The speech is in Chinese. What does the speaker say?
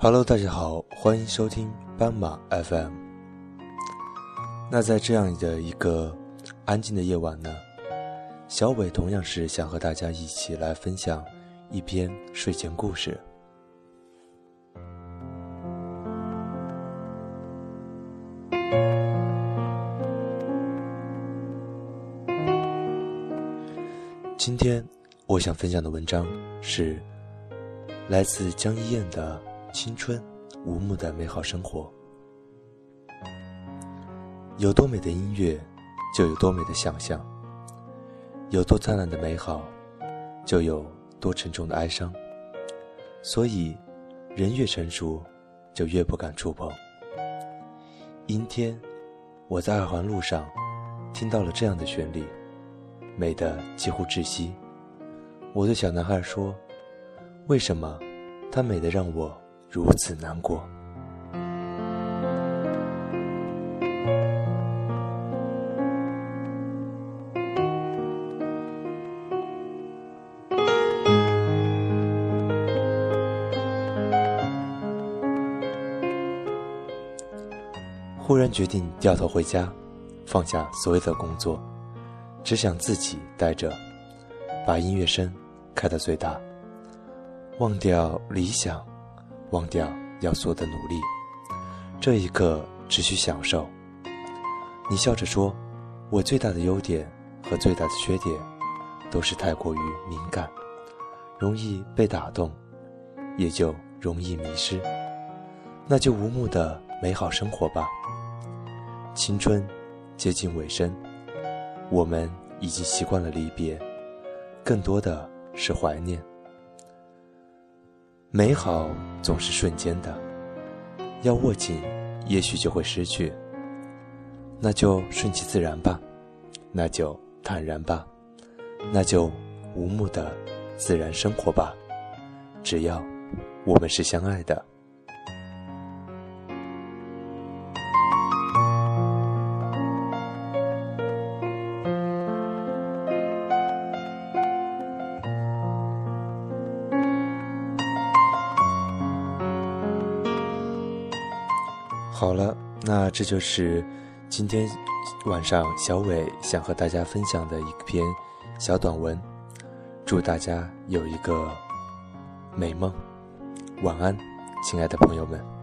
Hello，大家好，欢迎收听斑马 FM。那在这样的一个安静的夜晚呢，小伟同样是想和大家一起来分享一篇睡前故事。今天我想分享的文章是来自江一燕的。青春，无目的美好生活。有多美的音乐，就有多美的想象；有多灿烂的美好，就有多沉重的哀伤。所以，人越成熟，就越不敢触碰。阴天，我在二环路上听到了这样的旋律，美得几乎窒息。我对小男孩说：“为什么，它美得让我？”如此难过。忽然决定掉头回家，放下所有的工作，只想自己待着，把音乐声开到最大，忘掉理想。忘掉要做的努力，这一刻只需享受。你笑着说：“我最大的优点和最大的缺点，都是太过于敏感，容易被打动，也就容易迷失。那就无目的美好生活吧。青春接近尾声，我们已经习惯了离别，更多的是怀念。”美好总是瞬间的，要握紧，也许就会失去。那就顺其自然吧，那就坦然吧，那就无目的自然生活吧。只要我们是相爱的。好了，那这就是今天晚上小伟想和大家分享的一篇小短文。祝大家有一个美梦，晚安，亲爱的朋友们。